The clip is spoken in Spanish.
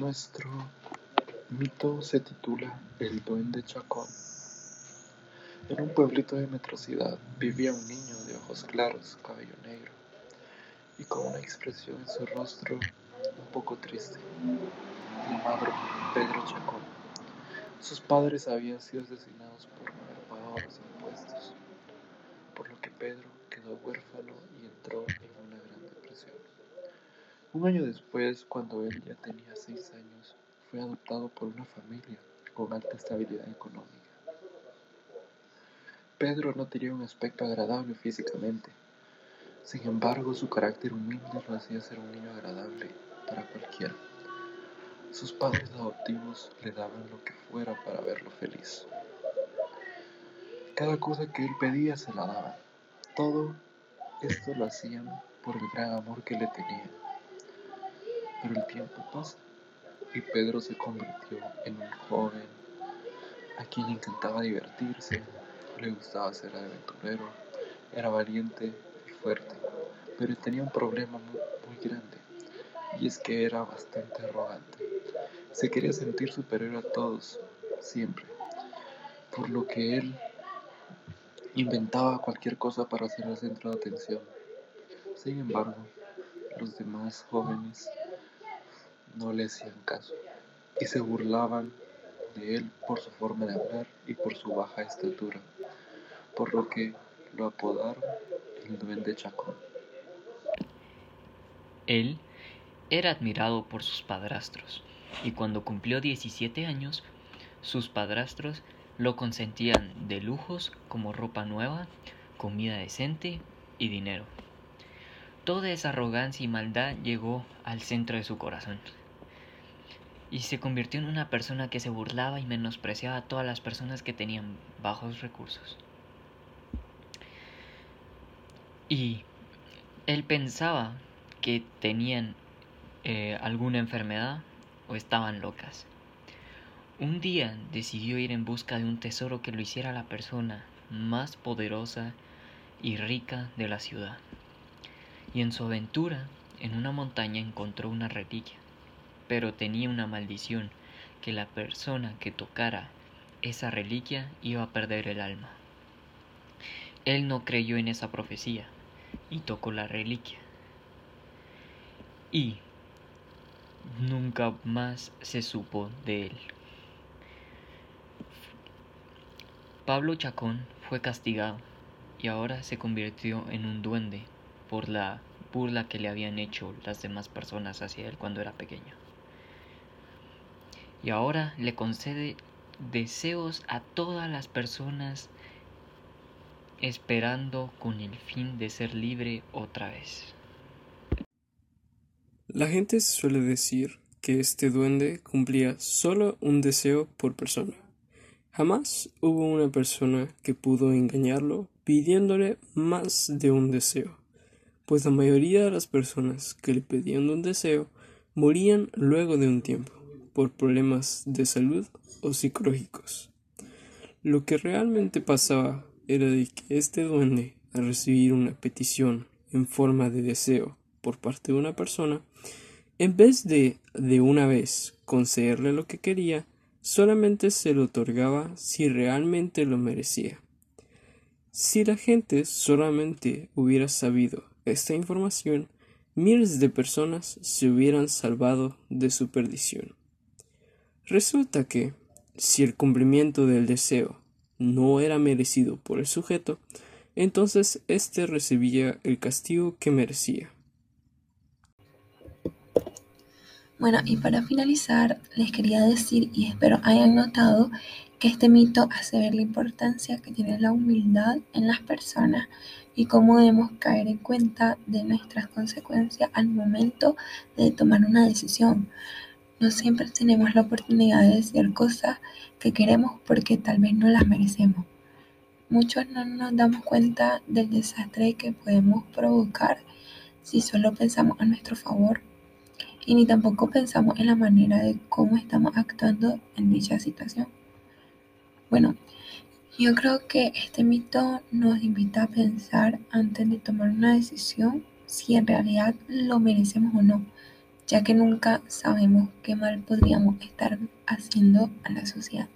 Nuestro mito se titula El Duende Chacón. En un pueblito de metrocidad vivía un niño de ojos claros, cabello negro y con una expresión en su rostro un poco triste, llamado Pedro Chacón. Sus padres habían sido asesinados por no haber pagado los impuestos, por lo que Pedro quedó huérfano y entró en. Un año después, cuando él ya tenía seis años, fue adoptado por una familia con alta estabilidad económica. Pedro no tenía un aspecto agradable físicamente, sin embargo su carácter humilde lo hacía ser un niño agradable para cualquiera. Sus padres adoptivos le daban lo que fuera para verlo feliz. Cada cosa que él pedía se la daban. Todo esto lo hacían por el gran amor que le tenían. Pero el tiempo pasa y Pedro se convirtió en un joven a quien encantaba divertirse, le gustaba ser aventurero, era valiente y fuerte, pero tenía un problema muy, muy grande y es que era bastante arrogante. Se quería sentir superior a todos, siempre, por lo que él inventaba cualquier cosa para ser el centro de atención. Sin embargo, los demás jóvenes no le hacían caso y se burlaban de él por su forma de hablar y por su baja estatura, por lo que lo apodaron el Duende Chacón. Él era admirado por sus padrastros y cuando cumplió 17 años, sus padrastros lo consentían de lujos como ropa nueva, comida decente y dinero. Toda esa arrogancia y maldad llegó al centro de su corazón y se convirtió en una persona que se burlaba y menospreciaba a todas las personas que tenían bajos recursos. Y él pensaba que tenían eh, alguna enfermedad o estaban locas. Un día decidió ir en busca de un tesoro que lo hiciera la persona más poderosa y rica de la ciudad. Y en su aventura, en una montaña encontró una reliquia pero tenía una maldición, que la persona que tocara esa reliquia iba a perder el alma. Él no creyó en esa profecía y tocó la reliquia. Y nunca más se supo de él. Pablo Chacón fue castigado y ahora se convirtió en un duende por la burla que le habían hecho las demás personas hacia él cuando era pequeño y ahora le concede deseos a todas las personas esperando con el fin de ser libre otra vez. La gente suele decir que este duende cumplía solo un deseo por persona. Jamás hubo una persona que pudo engañarlo pidiéndole más de un deseo, pues la mayoría de las personas que le pedían un deseo morían luego de un tiempo por problemas de salud o psicológicos. Lo que realmente pasaba era de que este duende, al recibir una petición en forma de deseo por parte de una persona, en vez de de una vez concederle lo que quería, solamente se lo otorgaba si realmente lo merecía. Si la gente solamente hubiera sabido esta información, miles de personas se hubieran salvado de su perdición. Resulta que, si el cumplimiento del deseo no era merecido por el sujeto, entonces éste recibía el castigo que merecía. Bueno, y para finalizar, les quería decir, y espero hayan notado, que este mito hace ver la importancia que tiene la humildad en las personas y cómo debemos caer en cuenta de nuestras consecuencias al momento de tomar una decisión. No siempre tenemos la oportunidad de decir cosas que queremos porque tal vez no las merecemos. Muchos no nos damos cuenta del desastre que podemos provocar si solo pensamos a nuestro favor y ni tampoco pensamos en la manera de cómo estamos actuando en dicha situación. Bueno, yo creo que este mito nos invita a pensar antes de tomar una decisión si en realidad lo merecemos o no ya que nunca sabemos qué mal podríamos estar haciendo a la sociedad.